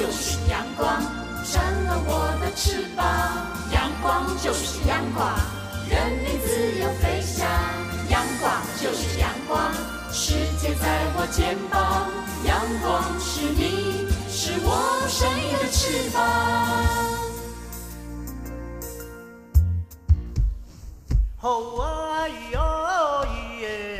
就是阳光，扇了我的翅膀。阳光就是阳光，任你自由飞翔。阳光就是阳光，世界在我肩膀。阳光是你，是我生命的翅膀。好啊哟耶，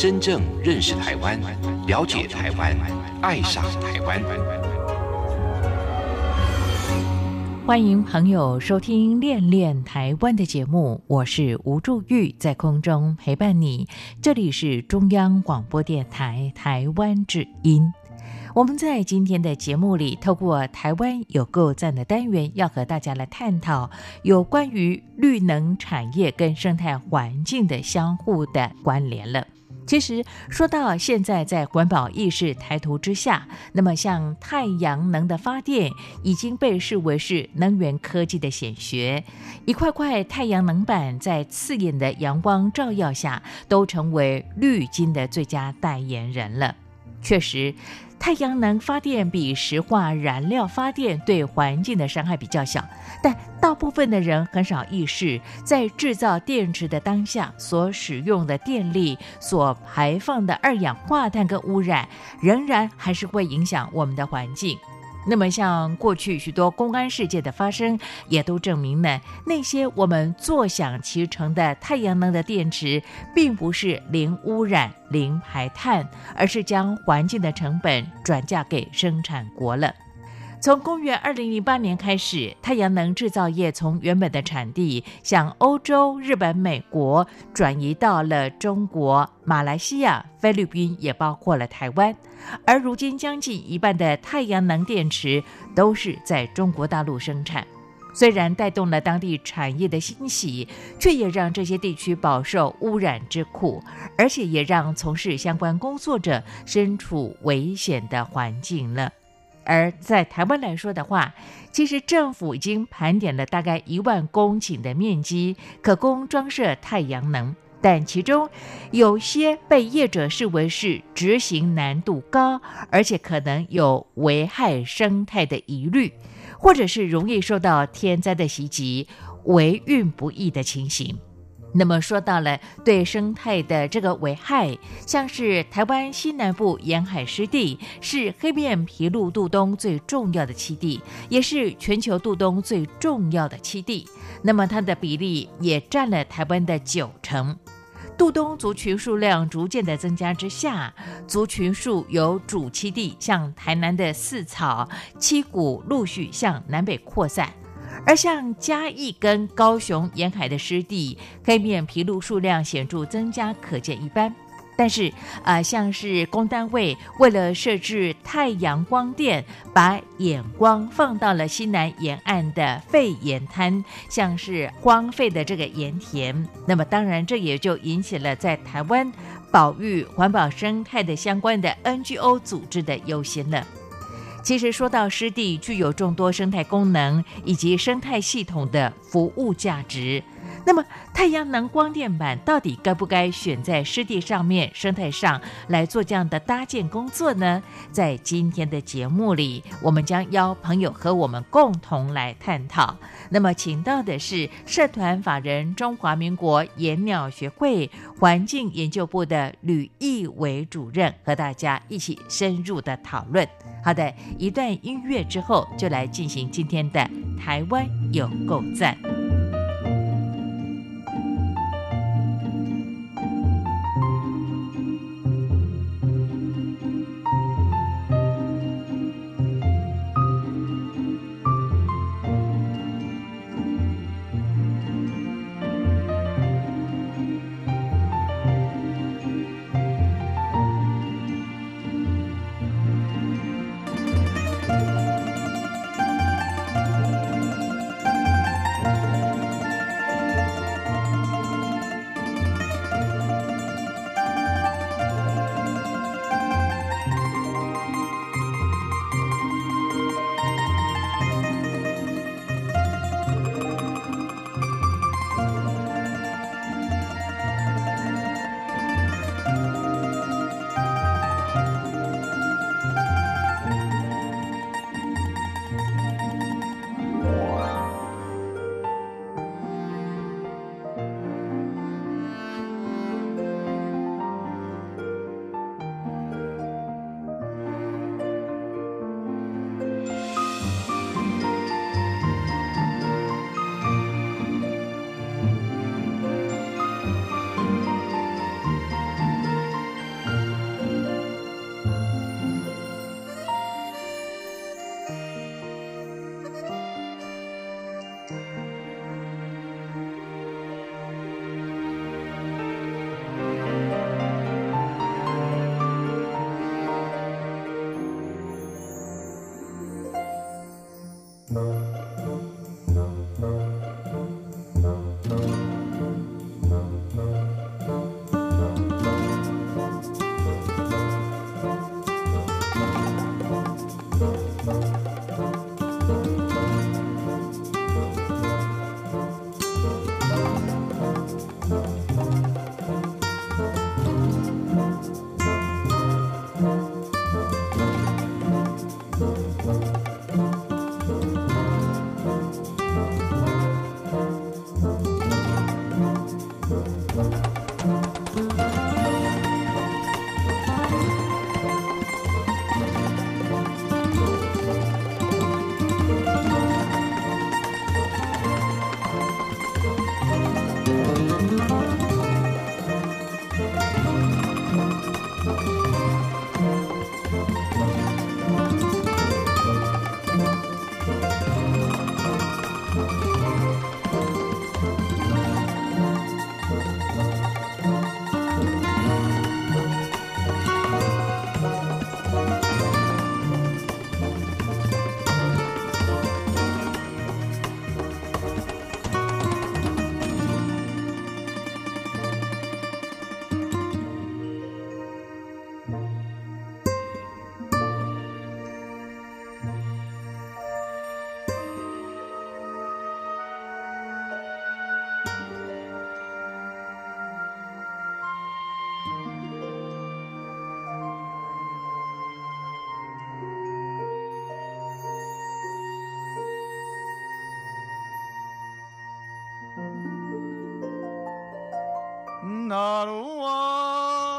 真正认识台湾，了解台湾，爱上台湾。欢迎朋友收听《恋恋台湾》的节目，我是吴祝玉，在空中陪伴你。这里是中央广播电台台湾之音。我们在今天的节目里，透过台湾有够赞的单元，要和大家来探讨有关于绿能产业跟生态环境的相互的关联了。其实说到现在，在环保意识抬头之下，那么像太阳能的发电已经被视为是能源科技的显学。一块块太阳能板在刺眼的阳光照耀下，都成为绿金的最佳代言人了。确实。太阳能发电比石化燃料发电对环境的伤害比较小，但大部分的人很少意识，在制造电池的当下所使用的电力所排放的二氧化碳跟污染，仍然还是会影响我们的环境。那么，像过去许多公安事件的发生，也都证明呢，那些我们坐享其成的太阳能的电池，并不是零污染、零排碳，而是将环境的成本转嫁给生产国了。从公元二零零八年开始，太阳能制造业从原本的产地，向欧洲、日本、美国转移到了中国、马来西亚、菲律宾，也包括了台湾。而如今，将近一半的太阳能电池都是在中国大陆生产。虽然带动了当地产业的兴起，却也让这些地区饱受污染之苦，而且也让从事相关工作者身处危险的环境了。而在台湾来说的话，其实政府已经盘点了大概一万公顷的面积，可供装设太阳能，但其中有些被业者视为是执行难度高，而且可能有危害生态的疑虑，或者是容易受到天灾的袭击、维运不易的情形。那么说到了对生态的这个危害，像是台湾西南部沿海湿地是黑面琵鹭渡冬最重要的栖地，也是全球渡冬最重要的栖地。那么它的比例也占了台湾的九成。渡冬族群数量逐渐的增加之下，族群数由主栖地向台南的四草、七股陆续向南北扩散。而像嘉义跟高雄沿海的湿地，黑面琵鹭数量显著增加，可见一斑。但是，呃，像是工单位为了设置太阳光电，把眼光放到了西南沿岸的废盐滩，像是荒废的这个盐田，那么当然这也就引起了在台湾保育环保生态的相关的 NGO 组织的忧心了。其实说到湿地，具有众多生态功能以及生态系统的服务价值。那么，太阳能光电板到底该不该选在湿地上面、生态上来做这样的搭建工作呢？在今天的节目里，我们将邀朋友和我们共同来探讨。那么，请到的是社团法人中华民国野鸟学会环境研究部的吕义伟主任，和大家一起深入的讨论。好的，一段音乐之后，就来进行今天的台湾有够赞。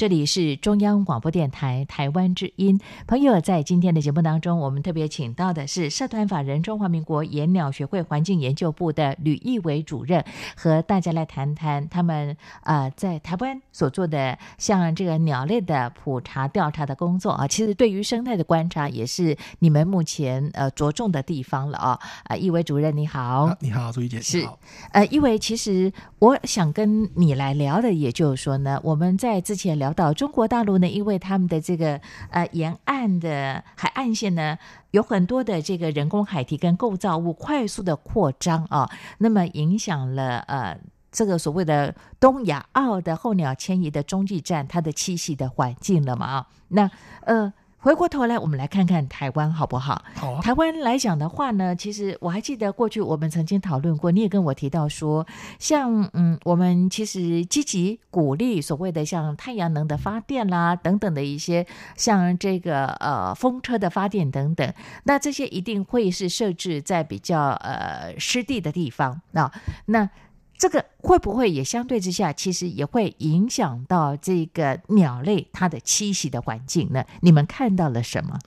这里是中央广播电台台湾之音。朋友，在今天的节目当中，我们特别请到的是社团法人中华民国野鸟学会环境研究部的吕义伟主任，和大家来谈谈他们呃在台湾所做的像这个鸟类的普查调查的工作啊。其实对于生态的观察，也是你们目前呃着重的地方了啊。啊，义伟主任你好，你好，朱怡姐是呃，义伟，其实我想跟你来聊的，也就是说呢，我们在之前聊。到中国大陆呢，因为他们的这个呃沿岸的海岸线呢，有很多的这个人工海堤跟构造物快速的扩张啊，那么影响了呃这个所谓的东亚澳的候鸟迁移的中继站它的栖息的环境了嘛啊，那呃。回过头来，我们来看看台湾好不好？好。台湾来讲的话呢，其实我还记得过去我们曾经讨论过，你也跟我提到说，像嗯，我们其实积极鼓励所谓的像太阳能的发电啦等等的一些，像这个呃风车的发电等等，那这些一定会是设置在比较呃湿地的地方那那。这个会不会也相对之下，其实也会影响到这个鸟类它的栖息的环境呢？你们看到了什么？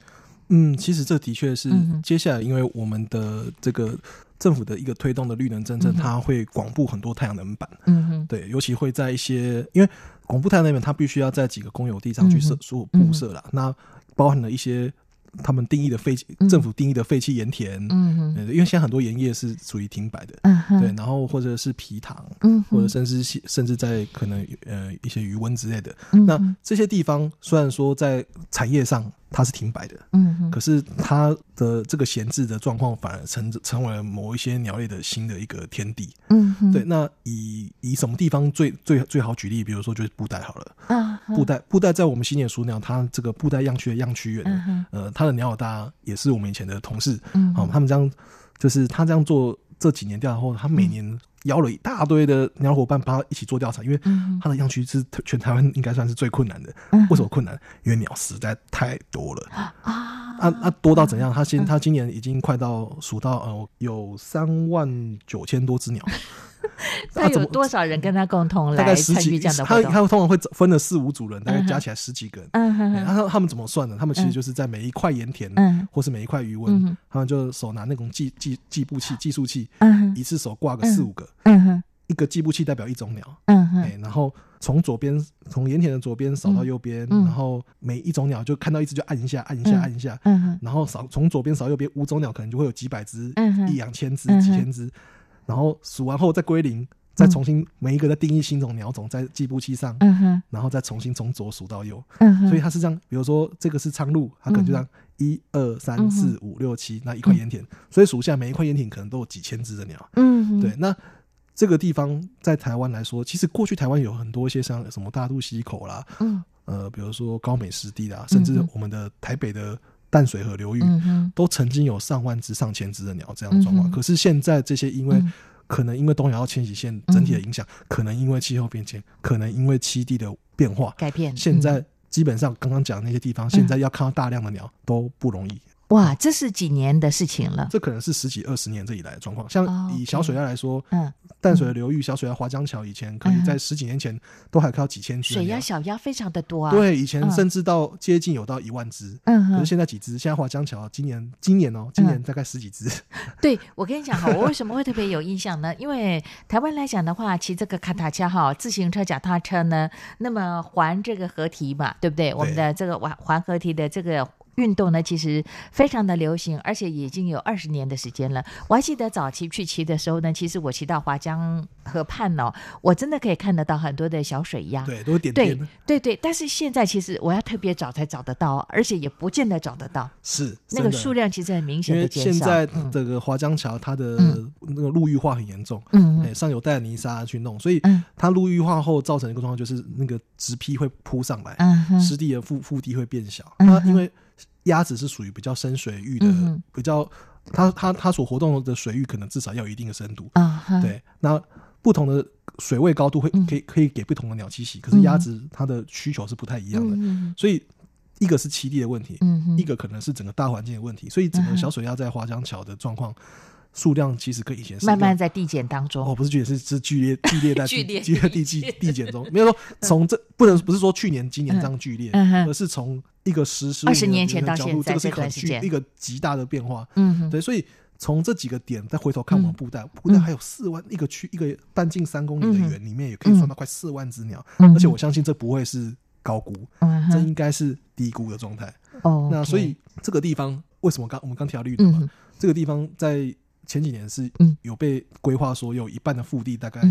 嗯，其实这的确是接下来，因为我们的这个政府的一个推动的绿能政策，它会广布很多太阳能板。嗯哼，对，尤其会在一些，因为广布太阳能板，它必须要在几个公有地上去设所布设了，那包含了一些。他们定义的废弃政府定义的废弃盐田，嗯因为现在很多盐业是属于停摆的，嗯对，然后或者是皮塘，嗯，或者甚至甚至在可能呃一些余温之类的，那这些地方虽然说在产业上。它是停摆的，嗯，可是它的这个闲置的状况反而成成为了某一些鸟类的新的一个天地，嗯，对。那以以什么地方最最最好举例？比如说就是布袋好了，啊，布袋布袋在我们新野鼠鸟，它这个布袋样区的样区园，呃，它的鸟老大也是我们以前的同事，嗯，好，他们这样就是他这样做这几年调查后，他每年。邀了一大堆的鸟伙伴帮他一起做调查，因为他的样区是全台湾应该算是最困难的。为什么困难？因为鸟实在太多了啊！啊啊，多到怎样？他今他今年已经快到数到呃有三万九千多只鸟。他有多少人跟他共同来参与这样的活动？他他通常会分了四五组人，大概加起来十几个人。嗯哼，他他们怎么算的？他们其实就是在每一块盐田，嗯，或是每一块余温，他们就手拿那种计计计步器、计数器，嗯一次手挂个四五个，嗯。哼，一个计步器代表一种鸟，嗯哼，然后从左边从盐田的左边扫到右边，然后每一种鸟就看到一只就按一下，按一下，按一下，嗯哼，然后扫从左边扫右边，五种鸟可能就会有几百只，一两千只，几千只。然后数完后再归零，再重新每一个再定义新种鸟种在计步器上，嗯哼，然后再重新从左数到右，嗯哼，所以它是这样，比如说这个是苍鹭，它可能就这样一二三四五六七那一块盐田，所以数下每一块盐田可能都有几千只的鸟，嗯，对，那这个地方在台湾来说，其实过去台湾有很多一些像什么大肚溪口啦，嗯，呃，比如说高美湿地啦，甚至我们的台北的淡水河流域，嗯都曾经有上万只、上千只的鸟这样的状况，可是现在这些因为可能因为东亚要迁徙线整体的影响，可能因为气候变迁，可能因为栖地的变化改变，现在基本上刚刚讲那些地方，现在要看到大量的鸟都不容易。哇，这是几年的事情了？这可能是十几二十年这以来的状况。像以小水鸭来说，嗯，淡水的流域小水鸭华江桥以前可以在十几年前都还看到几千只水鸭、小鸭非常的多啊。对，以前甚至到接近有到一万只，嗯，可是现在几只？现在华江桥今年今年哦，今年大概十几只。对，我跟你讲哈，我为什么会特别有印象呢？因为台湾来讲的话，骑这个卡塔车哈，自行车、脚踏车呢，那么环这个河堤嘛，对不对？我们的这个环环河堤的这个。运动呢，其实非常的流行，而且已经有二十年的时间了。我还记得早期去骑的时候呢，其实我骑到华江河畔哦，我真的可以看得到很多的小水鸭，对，都点点的，对对。但是现在其实我要特别找才找得到，而且也不见得找得到。是那个数量其实很明显的减少。现在这个华江桥它的那个陆域化很严重，嗯，上有带泥沙去弄，所以它陆域化后造成一个状况就是那个植批会扑上来，嗯，湿地的腹腹地会变小，那因为。鸭子是属于比较深水域的，比较它它它所活动的水域可能至少要有一定的深度。啊。对，那不同的水位高度会可以可以给不同的鸟栖息，可是鸭子它的需求是不太一样的，所以一个是栖地的问题，一个可能是整个大环境的问题，所以整个小水鸭在华江桥的状况。数量其实跟以前慢慢在递减当中，哦，不是剧减，是是剧烈剧烈在 剧烈剧烈递递递减中。没有说从这不能不是说去年今年这样剧烈，而是从一个十十二十年前到现在这个是很巨一个极大的变化。嗯，对，所以从这几个点再回头看我们布袋，布袋还有四万一个区一个半径三公里的圆里面也可以算到快四万只鸟，而且我相信这不会是高估，这应该是低估的状态。哦，那所以这个地方为什么刚我们刚提到绿的嘛？这个地方在。前几年是有被规划说有一半的腹地大概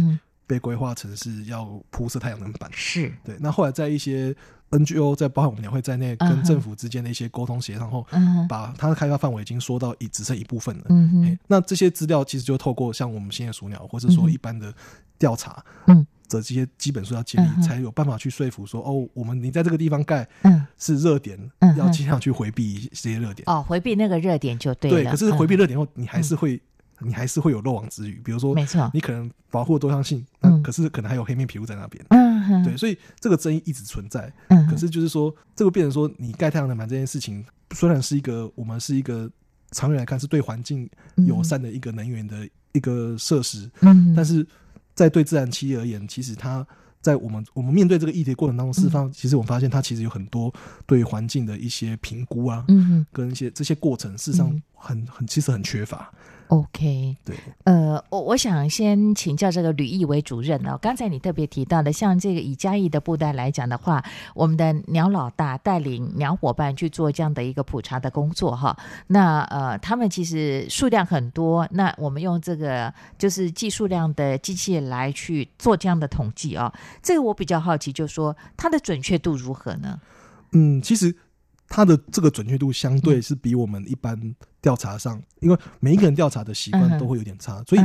被规划成是要铺设太阳能板，是。对。那后来在一些 NGO 在包含我们两会在内跟政府之间的一些沟通协商后，把它的开发范围已经缩到已只剩一部分了。嗯那这些资料其实就透过像我们现在鼠鸟或者说一般的调查，嗯。的这些基本数要建立，才有办法去说服说哦，我们你在这个地方盖，嗯，是热点，嗯，要尽量去回避这些热点，哦，回避那个热点就对了。对，可是回避热点后，你还是会，你还是会有漏网之鱼，比如说，没错，你可能保护多样性，那，可是可能还有黑面皮肤在那边，嗯，对，所以这个争议一直存在，嗯，可是就是说，这个变成说，你盖太阳能板这件事情，虽然是一个我们是一个长远来看是对环境友善的一个能源的一个设施，嗯，但是。在对自然企业而言，其实它在我们我们面对这个议题过程当中，释放，其实我们发现它其实有很多对环境的一些评估啊，嗯，跟一些这些过程，事实上很很其实很缺乏。OK，对，呃，我我想先请教这个吕毅为主任哦。刚才你特别提到的，像这个以嘉义的布袋来讲的话，我们的鸟老大带领鸟伙伴去做这样的一个普查的工作哈。那呃，他们其实数量很多，那我们用这个就是计数量的机器来去做这样的统计哦。这个我比较好奇，就是说它的准确度如何呢？嗯，其实。它的这个准确度相对是比我们一般调查上，因为每一个人调查的习惯都会有点差，所以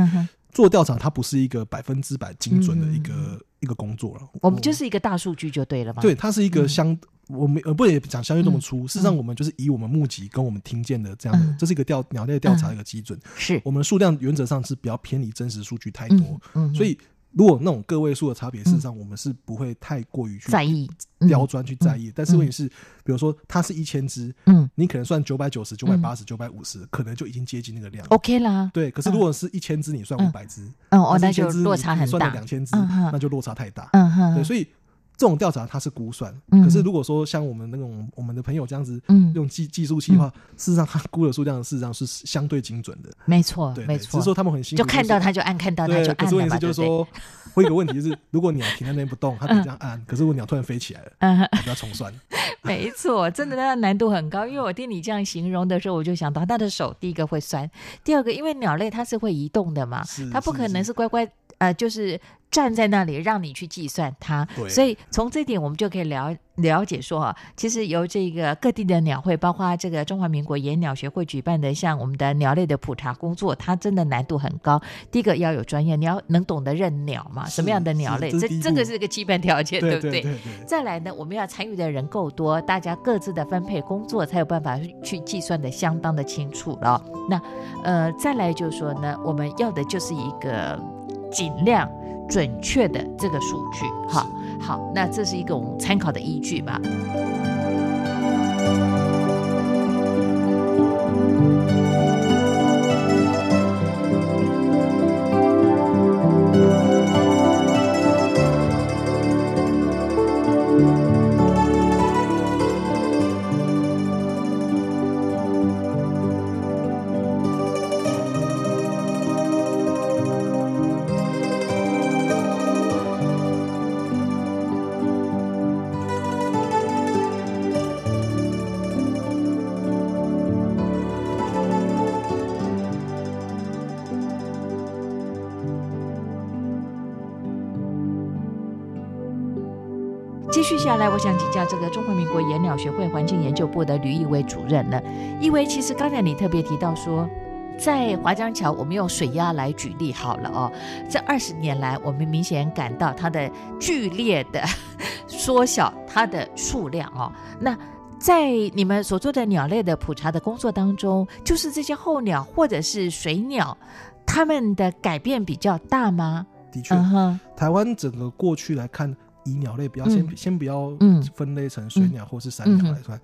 做调查它不是一个百分之百精准的一个一个工作了。我们就是一个大数据就对了嘛。对，它是一个相，我们呃不也讲相对这么粗。事实上，我们就是以我们目击跟我们听见的这样的，这是一个调鸟类调查的一个基准。是我们数量原则上是比较偏离真实数据太多，所以。如果那种个位数的差别，事实上我们是不会太过于去在意、刁钻去在意。但是问题是，比如说它是一千只，嗯，你可能算九百九十九百八十九百五十，可能就已经接近那个量，OK 啦。对，可是如果是一千只，你算五百只，嗯，哦，那就落差很大。两千只，那就落差太大。嗯哼，对，所以。这种调查它是估算，可是如果说像我们那种我们的朋友这样子，用计计数器的话，事实上他估的数量事实上是相对精准的。没错，没错。只是说他们很辛苦，就看到他就按，看到他就按。可是问题就是说，会有个问题就是，如果鸟停在那边不动，它可以这样按；可是如果鸟突然飞起来了，它就要重算。没错，真的，它的难度很高。因为我听你这样形容的时候，我就想到他的手第一个会酸，第二个因为鸟类它是会移动的嘛，它不可能是乖乖。呃，就是站在那里让你去计算它。所以从这点我们就可以了了解说啊，其实由这个各地的鸟会，包括这个中华民国野鸟学会举办的像我们的鸟类的普查工作，它真的难度很高。第一个要有专业，你要能懂得认鸟嘛，什么样的鸟类，这这个是个基本条件，对不对？再来呢，我们要参与的人够多，大家各自的分配工作，才有办法去计算的相当的清楚了。那呃，再来就是说呢，我们要的就是一个。尽量准确的这个数据，哈，好，那这是一个我们参考的依据嘛。国野鸟学会环境研究部的吕义伟主任了。义威，其实刚才你特别提到说，在华江桥，我们用水压来举例好了哦。这二十年来，我们明显感到它的剧烈的 缩小它的数量哦。那在你们所做的鸟类的普查的工作当中，就是这些候鸟或者是水鸟，它们的改变比较大吗？的确，台湾整个过去来看。以鸟类不要先先不要分类成水鸟或是山鸟来算，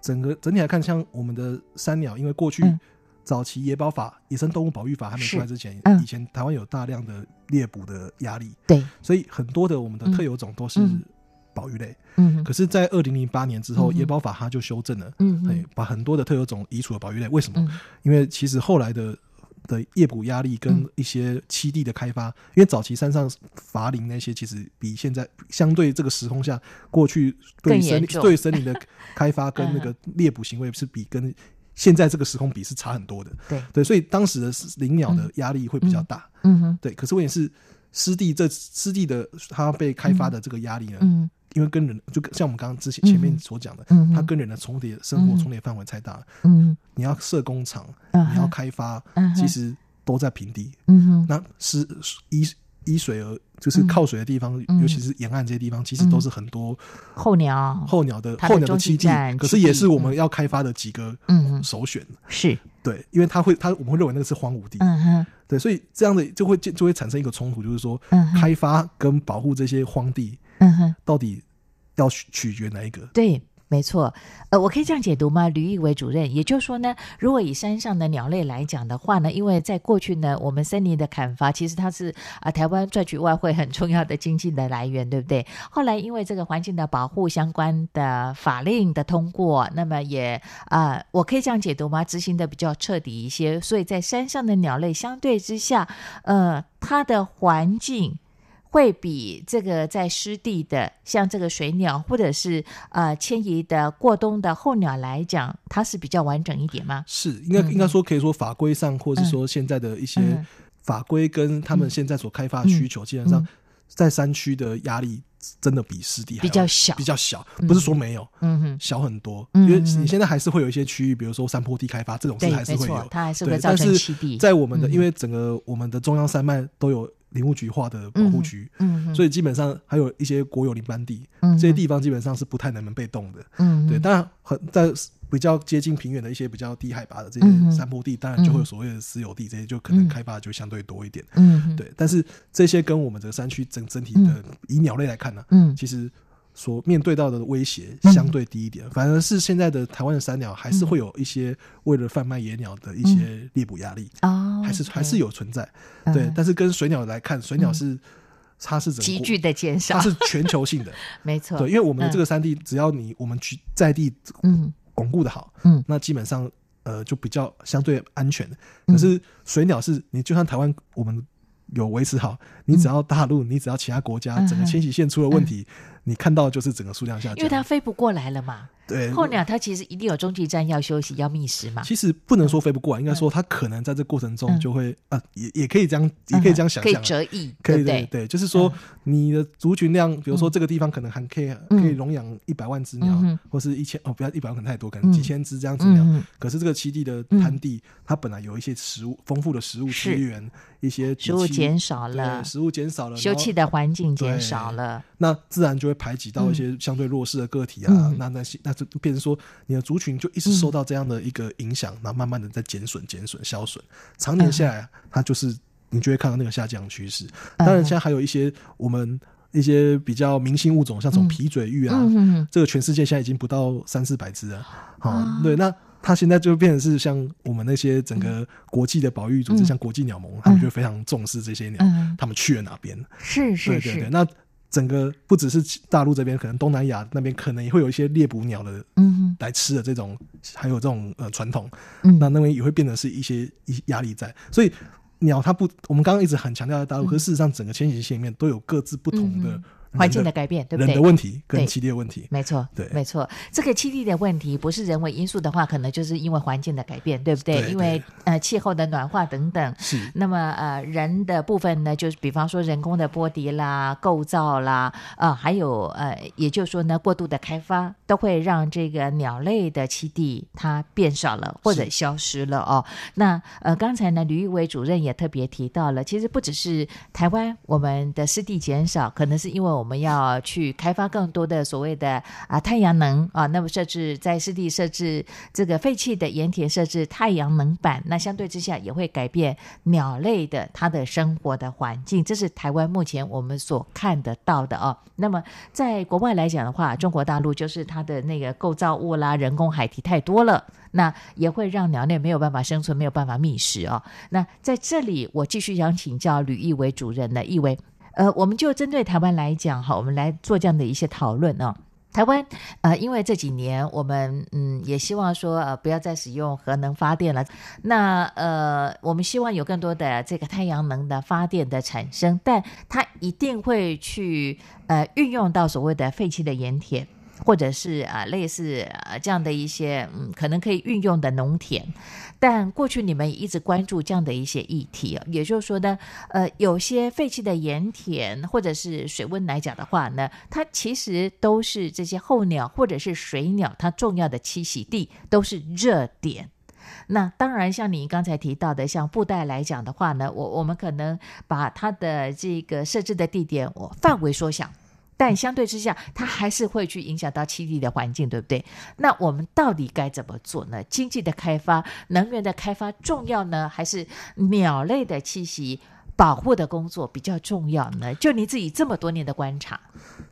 整个整体来看，像我们的山鸟，因为过去早期野保法、野生动物保育法还没出来之前，以前台湾有大量的猎捕的压力，对，所以很多的我们的特有种都是保育类。嗯，可是，在二零零八年之后，野保法它就修正了，嗯，把很多的特有种移除了保育类。为什么？因为其实后来的。的夜捕压力跟一些栖地的开发，因为早期山上伐林那些，其实比现在相对这个时空下，过去对森林对森林的开发跟那个 猎捕行为是比跟现在这个时空比是差很多的。对对，所以当时的林鸟的压力会比较大。嗯哼，对。可是问题是，湿地这湿地的它被开发的这个压力呢？嗯。因为跟人就像我们刚刚之前前面所讲的，它跟人的重叠生活重叠范围太大。嗯，你要设工厂，你要开发，其实都在平地。嗯哼，那是依依水而就是靠水的地方，尤其是沿岸这些地方，其实都是很多候鸟候鸟的候鸟的栖地。可是也是我们要开发的几个首选。是对，因为它会它我们会认为那个是荒芜地。嗯哼，对，所以这样的就会就会产生一个冲突，就是说开发跟保护这些荒地，嗯哼，到底。要取取决哪一个？对，没错。呃，我可以这样解读吗？吕义伟主任，也就是说呢，如果以山上的鸟类来讲的话呢，因为在过去呢，我们森林的砍伐其实它是啊，台湾赚取外汇很重要的经济的来源，对不对？后来因为这个环境的保护相关的法令的通过，那么也啊，我可以这样解读吗？执行的比较彻底一些，所以在山上的鸟类相对之下，呃，它的环境。会比这个在湿地的，像这个水鸟或者是呃迁移的过冬的候鸟来讲，它是比较完整一点吗？是，应该应该说可以说法规上，或者是说现在的一些法规跟他们现在所开发的需求，基本上在山区的压力真的比湿地比较小，比较小，不是说没有，嗯哼，小很多。因为你现在还是会有一些区域，比如说山坡地开发这种事还是会有，它还是会造成湿地。在我们的因为整个我们的中央山脉都有。林务局划的保护区，嗯，所以基本上还有一些国有林班地，这些地方基本上是不太能被动的，嗯，对。当然，很在比较接近平原的一些比较低海拔的这些山坡地，当然就会有所谓的私有地，这些就可能开发就相对多一点，嗯，对。但是这些跟我们这个山区整整体的以鸟类来看呢，嗯，其实。所面对到的威胁相对低一点，反而是现在的台湾的山鸟还是会有一些为了贩卖野鸟的一些猎捕压力哦，还是还是有存在。对，但是跟水鸟来看，水鸟是它是急剧的减少，它是全球性的，没错。对，因为我们的这个山地，只要你我们去在地嗯。巩固的好，嗯，那基本上呃就比较相对安全。可是水鸟是你就算台湾我们有维持好，你只要大陆，你只要其他国家整个迁徙线出了问题。你看到就是整个数量下降，因为它飞不过来了嘛。对，候鸟它其实一定有中继站要休息要觅食嘛。其实不能说飞不过来，应该说它可能在这过程中就会啊，也也可以这样，也可以这样想象，可以折翼，可以对对，就是说你的族群量，比如说这个地方可能还可以可以容养一百万只鸟，或是一千哦，不要一百万可能太多，可能几千只这样子鸟。可是这个栖地的滩地，它本来有一些食物丰富的食物资源，一些食物减少了，食物减少了，休憩的环境减少了，那自然就会排挤到一些相对弱势的个体啊，那那些那就变成说。你的族群就一直受到这样的一个影响，然后慢慢的在减损、减损、消损，常年下来，它就是你就会看到那个下降趋势。当然，现在还有一些我们一些比较明星物种，像这种皮嘴玉啊，这个全世界现在已经不到三四百只了。好，对，那它现在就变成是像我们那些整个国际的保育组织，像国际鸟盟，他们就非常重视这些鸟，他们去了哪边？是是是，那。整个不只是大陆这边，可能东南亚那边可能也会有一些猎捕鸟的，嗯，来吃的这种，还有这种呃传统，嗯，那那边也会变得是一些一压力在，所以鸟它不，我们刚刚一直很强调在大陆，可事实上整个迁徙线里面都有各自不同的。环境的改变，对不对？人的问题跟栖地的问题，没错，对，没错。这个栖地的问题不是人为因素的话，可能就是因为环境的改变，对不对？因为呃气候的暖化等等。是。那么呃人的部分呢，就是比方说人工的波迪啦、构造啦，啊，还有呃，也就是说呢，过度的开发都会让这个鸟类的栖地它变少了或者消失了哦。那呃刚才呢，吕玉伟主任也特别提到了，其实不只是台湾我们的湿地减少，可能是因为我们。要去开发更多的所谓的啊太阳能啊，那么设置在湿地设置这个废弃的盐田设置太阳能板，那相对之下也会改变鸟类的它的生活的环境，这是台湾目前我们所看得到的哦。那么在国外来讲的话，中国大陆就是它的那个构造物啦、人工海堤太多了，那也会让鸟类没有办法生存，没有办法觅食哦。那在这里，我继续想请教吕义伟主任的，义伟。呃，我们就针对台湾来讲哈，我们来做这样的一些讨论啊。台湾呃，因为这几年我们嗯也希望说呃不要再使用核能发电了，那呃我们希望有更多的这个太阳能的发电的产生，但它一定会去呃运用到所谓的废弃的盐田。或者是啊，类似啊这样的一些嗯，可能可以运用的农田，但过去你们一直关注这样的一些议题，也就是说呢，呃，有些废弃的盐田或者是水温来讲的话呢，它其实都是这些候鸟或者是水鸟它重要的栖息地，都是热点。那当然，像你刚才提到的，像布袋来讲的话呢，我我们可能把它的这个设置的地点我范围缩小。但相对之下，它还是会去影响到栖地的环境，对不对？那我们到底该怎么做呢？经济的开发、能源的开发重要呢，还是鸟类的栖息保护的工作比较重要呢？就你自己这么多年的观察，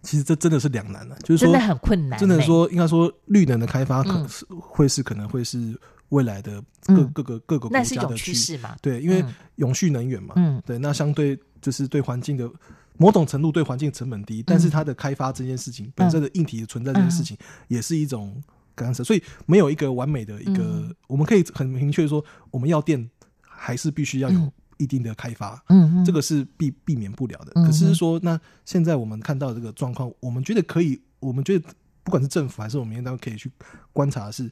其实这真的是两难了，就是真的很困难。真的说，应该说绿能的开发，可能是会是可能会是未来的各各个各个国家的趋势嘛？对，因为永续能源嘛，嗯，对，那相对就是对环境的。某种程度对环境成本低，但是它的开发这件事情本身的硬体存在这件事情也是一种干涉，所以没有一个完美的一个，我们可以很明确说，我们要电还是必须要有一定的开发，嗯，这个是避避免不了的。可是说，那现在我们看到这个状况，我们觉得可以，我们觉得不管是政府还是我们应当可以去观察，是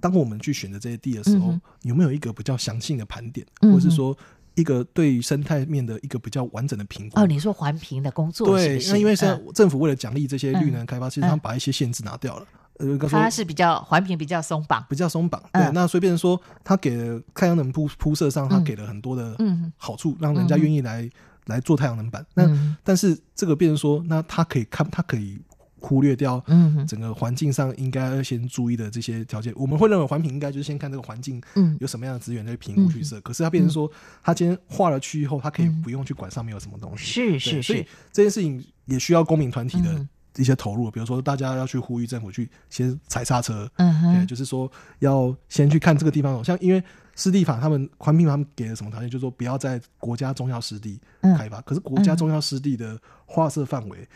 当我们去选择这些地的时候，有没有一个比较详细的盘点，或者是说。一个对于生态面的一个比较完整的评估。哦，你说环评的工作对，那因为现在政府为了奖励这些绿能开发，其实他们把一些限制拿掉了。呃，它是比较环评比较松绑，比较松绑。对，那随便说，他给太阳能铺铺设上，他给了很多的好处，让人家愿意来来做太阳能板。那但是这个变成说，那他可以看，他可以。忽略掉整个环境上应该要先注意的这些条件，我们会认为环评应该就是先看这个环境有什么样的资源在评估去设。可是它变成说，它今天划了区以后，它可以不用去管上面有什么东西。是是是，所以这件事情也需要公民团体的一些投入，比如说大家要去呼吁政府去先踩刹车，对，就是说要先去看这个地方，像因为。湿地法，他们环评他们给了什么条件？就是说不要在国家重要湿地开发。可是国家重要湿地的划设范围，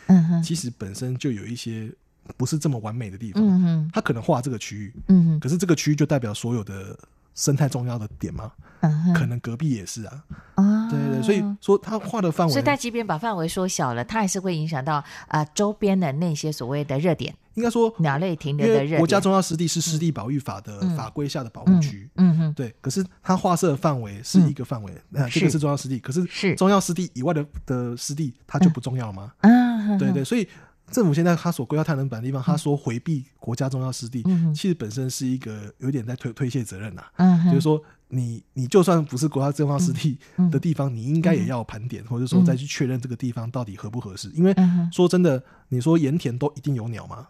其实本身就有一些不是这么完美的地方。它可能划这个区域，可是这个区域就代表所有的生态重要的点吗？可能隔壁也是啊。对对，所以说他画的范围，所以它即便把范围缩小了，它还是会影响到啊周边的那些所谓的热点。应该说鸟类停留的热点，国家重要湿地是湿地保育法的法规下的保护区。嗯哼，对。可是它划设的范围是一个范围，那这个是重要湿地。可是是重要湿地以外的的湿地，它就不重要吗？嗯，对对。所以政府现在他所规划太阳能板的地方，他说回避国家重要湿地，其实本身是一个有点在推推卸责任呐。嗯，就是说。你你就算不是国家重要湿地的地方，你应该也要盘点，或者说再去确认这个地方到底合不合适。因为说真的，你说盐田都一定有鸟吗？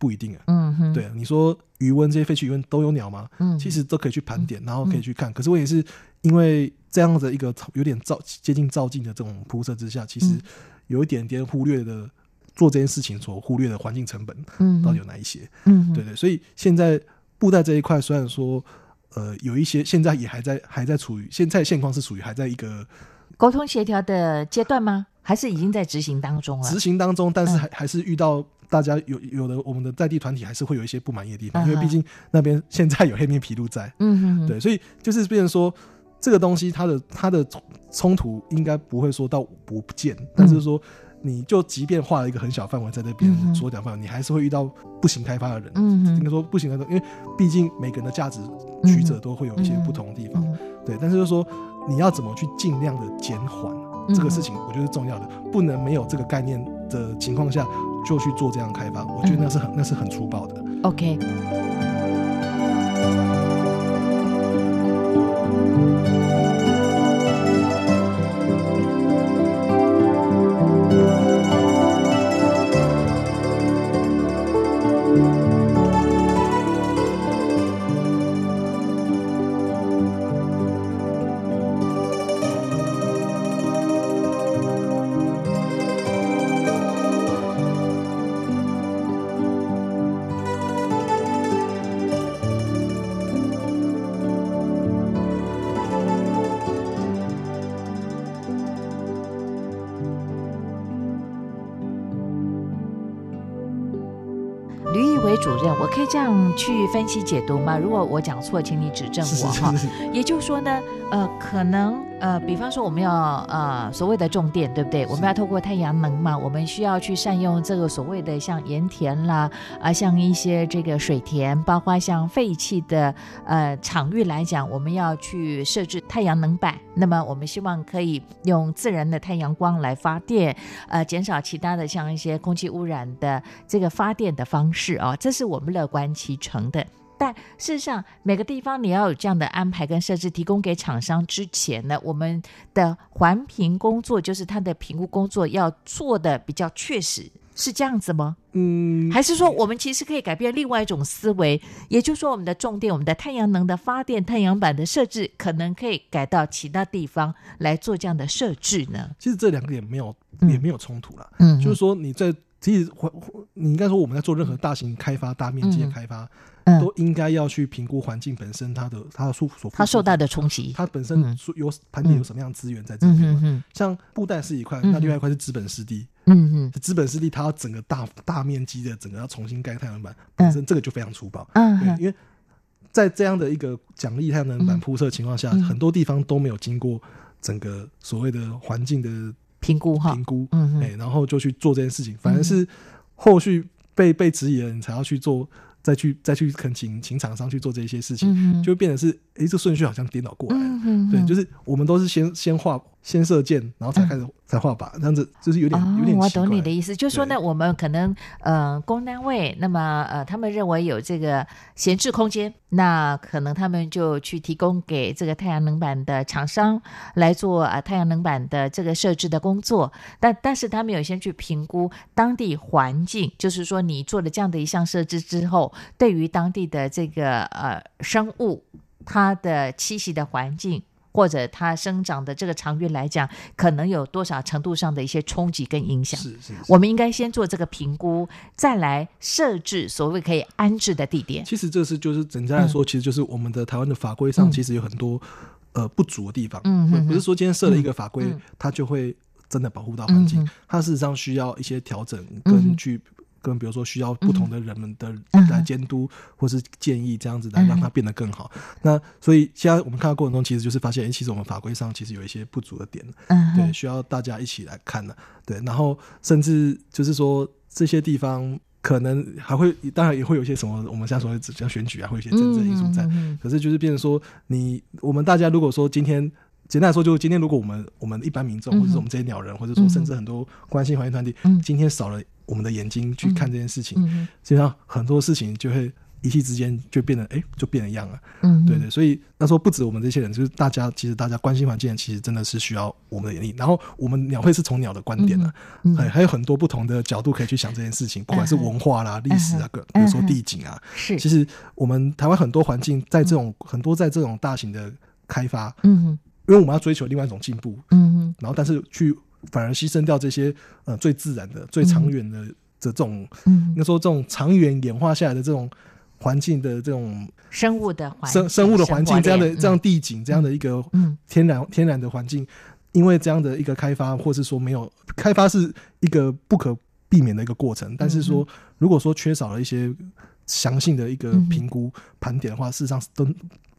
不一定啊。对，你说余温这些废弃余温都有鸟吗？嗯，其实都可以去盘点，然后可以去看。可是问题是，因为这样的一个有点照接近照镜的这种铺设之下，其实有一点点忽略的做这件事情所忽略的环境成本，嗯，到底有哪一些？嗯，对对。所以现在布袋这一块虽然说。呃，有一些现在也还在还在处于现在现况是处于还在一个沟通协调的阶段吗？还是已经在执行当中了？执行当中，但是还还是遇到大家有有的我们的在地团体还是会有一些不满意的地方，因为毕竟那边现在有黑面皮鹭在，嗯嗯，对，所以就是变成说这个东西它的它的冲突应该不会说到不不见，但是说。你就即便画了一个很小范围在那边缩小范围，你还是会遇到不行开发的人。嗯，应该说不行开发，因为毕竟每个人的价值取舍都会有一些不同的地方。对，但是就说你要怎么去尽量的减缓这个事情，我觉得是重要的，不能没有这个概念的情况下就去做这样开发，我觉得那是很那是很粗暴的。OK。这样去分析解读吗？如果我讲错，请你指正我哈。也就是说呢，呃，可能。呃，比方说我们要呃所谓的种电，对不对？我们要透过太阳能嘛，我们需要去善用这个所谓的像盐田啦，啊，像一些这个水田，包括像废弃的呃场域来讲，我们要去设置太阳能板。那么我们希望可以用自然的太阳光来发电，呃，减少其他的像一些空气污染的这个发电的方式啊，这是我们乐观其成的。但事实上，每个地方你要有这样的安排跟设置，提供给厂商之前呢，我们的环评工作就是它的评估工作要做的比较确实，是这样子吗？嗯，还是说我们其实可以改变另外一种思维，也就是说，我们的重电、我们的太阳能的发电、太阳板的设置，可能可以改到其他地方来做这样的设置呢？其实这两个也没有也没有冲突了，嗯，就是说你在其实你应该说我们在做任何大型开发、大面积的开发。都应该要去评估环境本身，它的它的所它受到的冲击，它本身有盘点有什么样资源在这边。像布袋是一块，那另外一块是资本湿地。嗯嗯，资本湿地它要整个大大面积的整个要重新盖太阳能板，本身这个就非常粗暴。嗯，对因为在这样的一个奖励太阳能板铺设情况下，很多地方都没有经过整个所谓的环境的评估哈评估，嗯哎，然后就去做这件事情，反而是后续被被质疑了，你才要去做。再去再去恳请请厂商去做这些事情，就变成是，哎，这顺序好像颠倒过来了。对，就是我们都是先先画。先射箭，然后才开始才画靶，这样子就是有点有点我懂你的意思，就是说呢，我们可能呃公单位，那么呃他们认为有这个闲置空间，那可能他们就去提供给这个太阳能板的厂商来做啊太阳能板的这个设置的工作。但但是他们有先去评估当地环境，就是说你做了这样的一项设置之后，对于当地的这个呃生物它的栖息的环境。或者它生长的这个长远来讲，可能有多少程度上的一些冲击跟影响？是是，我们应该先做这个评估，再来设置所谓可以安置的地点。其实这是就是整家来说，其实就是我们的台湾的法规上其实有很多呃不足的地方。嗯，不是说今天设了一个法规，它就会真的保护到环境。它事实上需要一些调整跟去跟比如说需要不同的人们的来监督或是建议，这样子来让它变得更好。那所以现在我们看到过程中，其实就是发现，哎，其实我们法规上其实有一些不足的点，对，需要大家一起来看的。对，然后甚至就是说这些地方。可能还会，当然也会有一些什么，我们现在所谓像选举啊，会有一些政治因素在。可是就是变成说，你我们大家如果说今天，简单来说，就是今天如果我们我们一般民众，或者是我们这些鸟人，或者说甚至很多关心环境团体，今天少了我们的眼睛去看这件事情，实际上很多事情就会。一气之间就变得哎，就变了样了。嗯，对对，所以那时候不止我们这些人，就是大家其实大家关心环境，其实真的是需要我们的眼力。然后我们鸟会是从鸟的观点呢，还还有很多不同的角度可以去想这件事情，不管是文化啦、历史啊，各比如说地景啊，是。其实我们台湾很多环境在这种很多在这种大型的开发，嗯，因为我们要追求另外一种进步，嗯，然后但是去反而牺牲掉这些呃最自然的、最长远的这种，嗯，应该说这种长远演化下来的这种。环境的这种生物的环生生物的环境，这样的这样地景，这样的一个天然天然的环境，因为这样的一个开发，或是说没有开发，是一个不可避免的一个过程。但是说，如果说缺少了一些详细的一个评估盘点的话，事实上都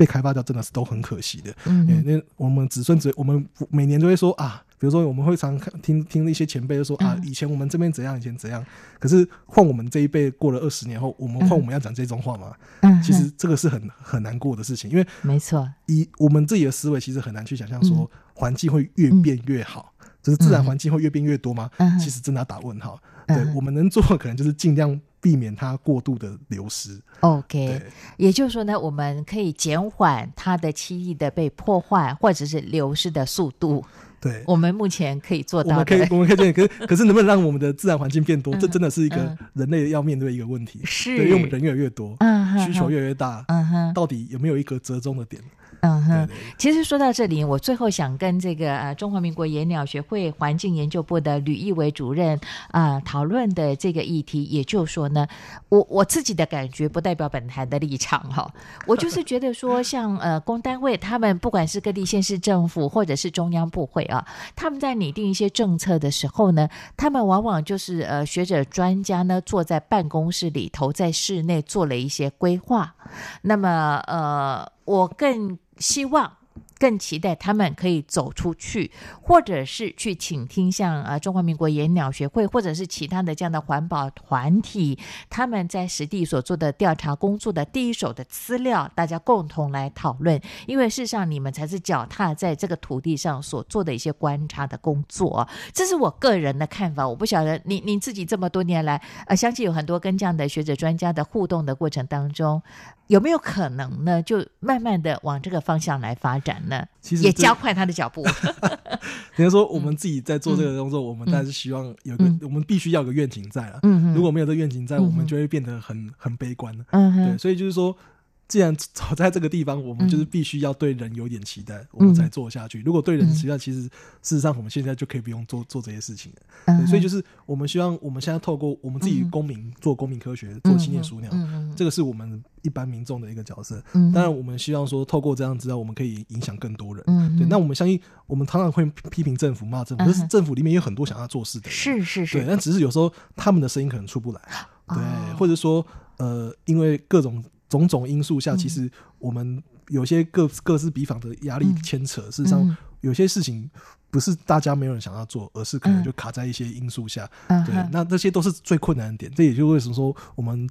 被开发掉，真的是都很可惜的。嗯，那我们子孙子，我们每年都会说啊。比如说，我们会常看听听一些前辈就说啊，以前我们这边怎样，以前怎样。可是换我们这一辈过了二十年后，我们换我们要讲这种话吗？嗯，其实这个是很很难过的事情，因为没错，以我们自己的思维，其实很难去想象说环境会越变越好，就是自然环境会越变越多吗？其实真的要打问号。对我们能做的可能就是尽量避免它过度的流失。OK，也就是说呢，我们可以减缓它的栖地的被破坏或者是流失的速度。对，我们目前可以做到。我们可以，我们可以这样。可可是，能不能让我们的自然环境变多？这真的是一个人类要面对一个问题。是，因为我们人越来越多，嗯需求越来越大。嗯哼，到底有没有一个折中的点？嗯哼，其实说到这里，我最后想跟这个呃中华民国野鸟学会环境研究部的吕义伟主任啊讨论的这个议题，也就是说呢，我我自己的感觉不代表本台的立场哈，我就是觉得说，像呃公单位他们不管是各地县市政府或者是中央部会啊，他们在拟定一些政策的时候呢，他们往往就是呃学者专家呢坐在办公室里头，在室内做了一些规划，那么呃我更。希望。更期待他们可以走出去，或者是去倾听像呃中华民国野鸟学会，或者是其他的这样的环保团体，他们在实地所做的调查工作的第一手的资料，大家共同来讨论。因为事实上，你们才是脚踏在这个土地上所做的一些观察的工作。这是我个人的看法，我不晓得你你自己这么多年来，呃，相信有很多跟这样的学者专家的互动的过程当中，有没有可能呢？就慢慢的往这个方向来发展。其实也加快他的脚步。比如说，我们自己在做这个工作，我们当然是希望有个，我们必须要有个愿景在了。嗯如果没有这愿景在，我们就会变得很很悲观了。嗯对，所以就是说。既然走在这个地方，我们就是必须要对人有点期待，我们才做下去。如果对人期待，其实事实上我们现在就可以不用做做这些事情了。所以就是我们希望，我们现在透过我们自己公民做公民科学，做青年鼠鸟，这个是我们一般民众的一个角色。当然，我们希望说，透过这样资料，我们可以影响更多人。对，那我们相信，我们常常会批评政府、骂政府，可是政府里面有很多想要做事的人，是是是。对，但只是有时候他们的声音可能出不来，对，或者说呃，因为各种。种种因素下，其实我们有些各各自比方的压力牵扯。事实上，有些事情不是大家没有人想要做，而是可能就卡在一些因素下。对，那这些都是最困难的点。这也就为什么说我们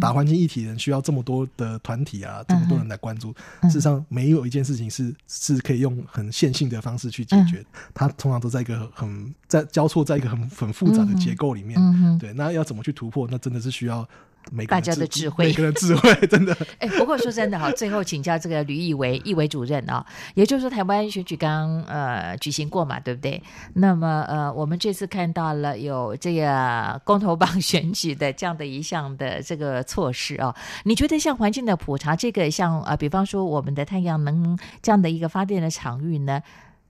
打环境议题人需要这么多的团体啊，这么多人来关注。事实上，没有一件事情是是可以用很线性的方式去解决。它通常都在一个很在交错在一个很很复杂的结构里面。对，那要怎么去突破？那真的是需要。大家的智慧，每个人智慧 真的。哎，不过说真的哈，最后请教这个吕义伟义伟主任啊，也就是说台湾选举刚呃举行过嘛，对不对？那么呃，我们这次看到了有这个公投榜选举的这样的一项的这个措施啊，你觉得像环境的普查这个像呃，比方说我们的太阳能这样的一个发电的场域呢？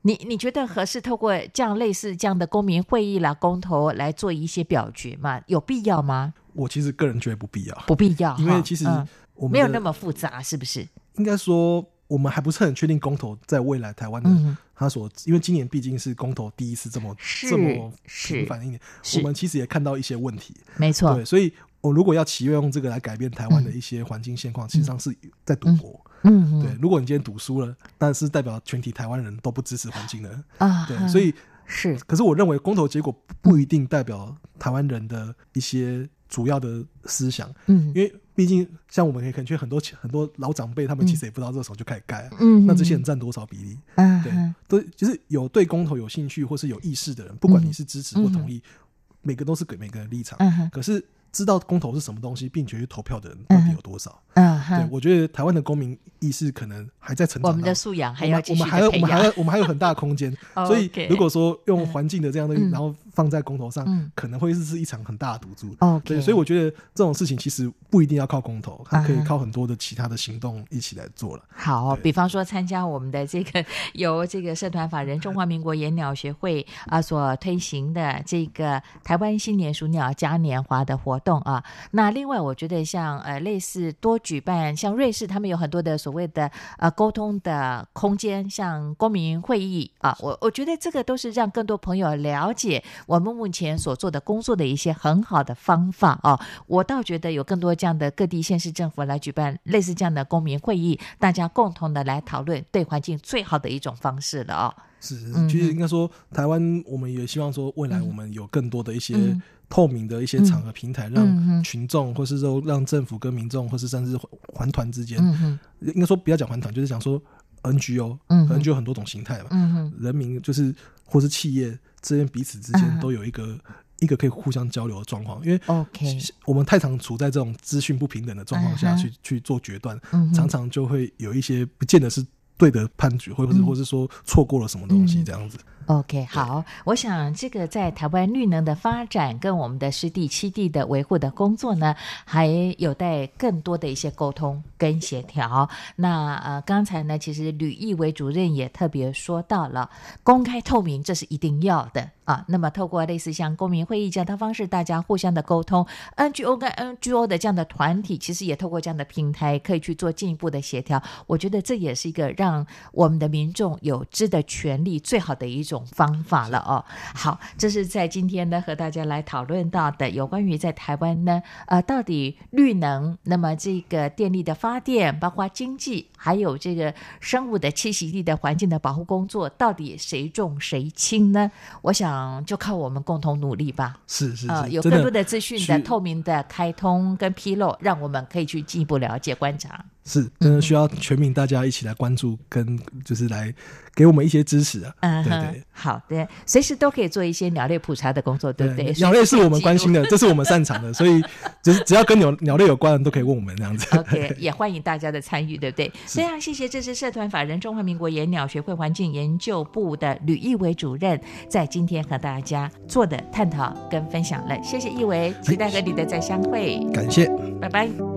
你你觉得合适透过这样类似这样的公民会议啦、公投来做一些表决吗？有必要吗？我其实个人觉得不必要，不必要，因为其实我没有那么复杂，是不是？应该说，我们还不是很确定公投在未来台湾的他所，因为今年毕竟是公投第一次这么这么频繁一年，我们其实也看到一些问题，没错。对，所以我如果要企业用这个来改变台湾的一些环境现况，实际上是在赌博。嗯，对。如果你今天赌输了，但是代表全体台湾人都不支持环境的啊。对，所以是。可是我认为公投结果不一定代表台湾人的一些主要的思想。嗯，因为。毕竟，像我们可能去很多很多老长辈，他们其实也不知道这时候就开始盖了。嗯，那这些人占多少比例？嗯，对，都就是有对公投有兴趣或是有意识的人，不管你是支持或同意，每个都是给每个人立场。嗯可是。知道公投是什么东西，并且去投票的人到底有多少？嗯，对我觉得台湾的公民意识可能还在成长。我们的素养还要我们还要我们还要我们还有很大的空间。所以如果说用环境的这样的，然后放在公投上，可能会是是一场很大的赌注。哦对，所以我觉得这种事情其实不一定要靠公投，它可以靠很多的其他的行动一起来做了。好，比方说参加我们的这个 由这个社团法人中华民国野鸟学会啊所推行的这个台湾新年鼠鸟嘉年华的活。动啊，那另外我觉得像呃类似多举办，像瑞士他们有很多的所谓的呃沟通的空间，像公民会议啊，我我觉得这个都是让更多朋友了解我们目前所做的工作的一些很好的方法啊。我倒觉得有更多这样的各地县市政府来举办类似这样的公民会议，大家共同的来讨论对环境最好的一种方式了啊。是，其实应该说台湾我们也希望说未来我们有更多的一些。透明的一些场合平台，让群众，或是说让政府跟民众，或是甚至环团之间，应该说不要讲环团，就是讲说 NGO，可能就有很多种形态嘛。人民就是或是企业之间彼此之间都有一个一个可以互相交流的状况，因为 OK，我们太常处在这种资讯不平等的状况下去去做决断，常常就会有一些不见得是对的判决，或者是或是说错过了什么东西这样子。OK，好，我想这个在台湾绿能的发展跟我们的湿地、栖地的维护的工作呢，还有待更多的一些沟通跟协调。那呃，刚才呢，其实吕义伟主任也特别说到了公开透明，这是一定要的啊。那么透过类似像公民会议这样的方式，大家互相的沟通，NGO 跟 NGO 的这样的团体，其实也透过这样的平台，可以去做进一步的协调。我觉得这也是一个让我们的民众有知的权利最好的一种。方法了哦，好，这是在今天呢和大家来讨论到的有关于在台湾呢，呃，到底绿能，那么这个电力的发电，包括经济，还有这个生物的栖息地的环境的保护工作，到底谁重谁轻呢？我想就靠我们共同努力吧。是是是，有更多的资讯的透明的开通跟披露，让我们可以去进一步了解观察。是，真的需要全民大家一起来关注，跟就是来给我们一些支持啊。嗯，对对，好的，随时都可以做一些鸟类普查的工作，对不对？鸟类是我们关心的，这是我们擅长的，所以就是只要跟鸟鸟类有关的都可以问我们这样子。OK，也欢迎大家的参与，对不对？非常谢谢，这是社团法人中华民国野鸟学会环境研究部的吕义伟主任，在今天和大家做的探讨跟分享了，谢谢义伟，期待和你的再相会，感谢，拜拜。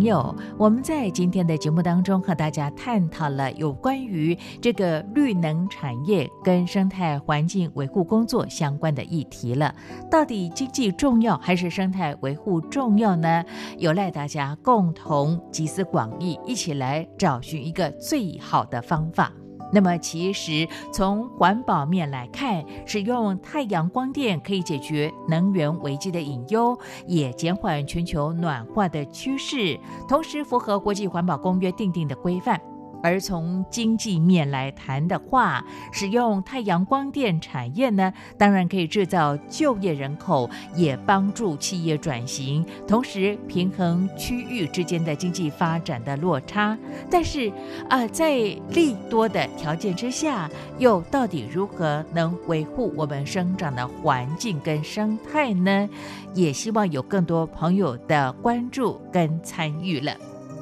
朋友，我们在今天的节目当中和大家探讨了有关于这个绿能产业跟生态环境维护工作相关的议题了。到底经济重要还是生态维护重要呢？有赖大家共同集思广益，一起来找寻一个最好的方法。那么，其实从环保面来看，使用太阳光电可以解决能源危机的隐忧，也减缓全球暖化的趋势，同时符合国际环保公约定定的规范。而从经济面来谈的话，使用太阳光电产业呢，当然可以制造就业人口，也帮助企业转型，同时平衡区域之间的经济发展的落差。但是啊，在利多的条件之下，又到底如何能维护我们生长的环境跟生态呢？也希望有更多朋友的关注跟参与了。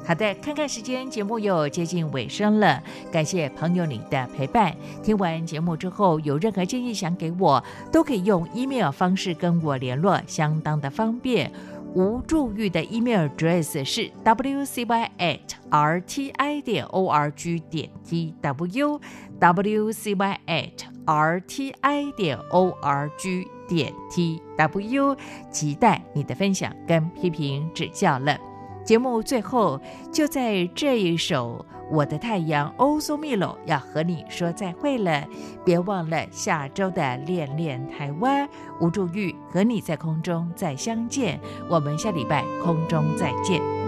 好的，看看时间，节目又接近尾声了。感谢朋友你的陪伴。听完节目之后，有任何建议想给我，都可以用 email 方式跟我联络，相当的方便。无助玉的 email address 是 wcy at rti 点 org 点 tw wcy at rti 点 org 点 tw，期待你的分享跟批评指教了。节目最后，就在这一首《我的太阳》欧苏密罗要和你说再会了。别忘了下周的恋恋台湾，吴祝玉和你在空中再相见。我们下礼拜空中再见。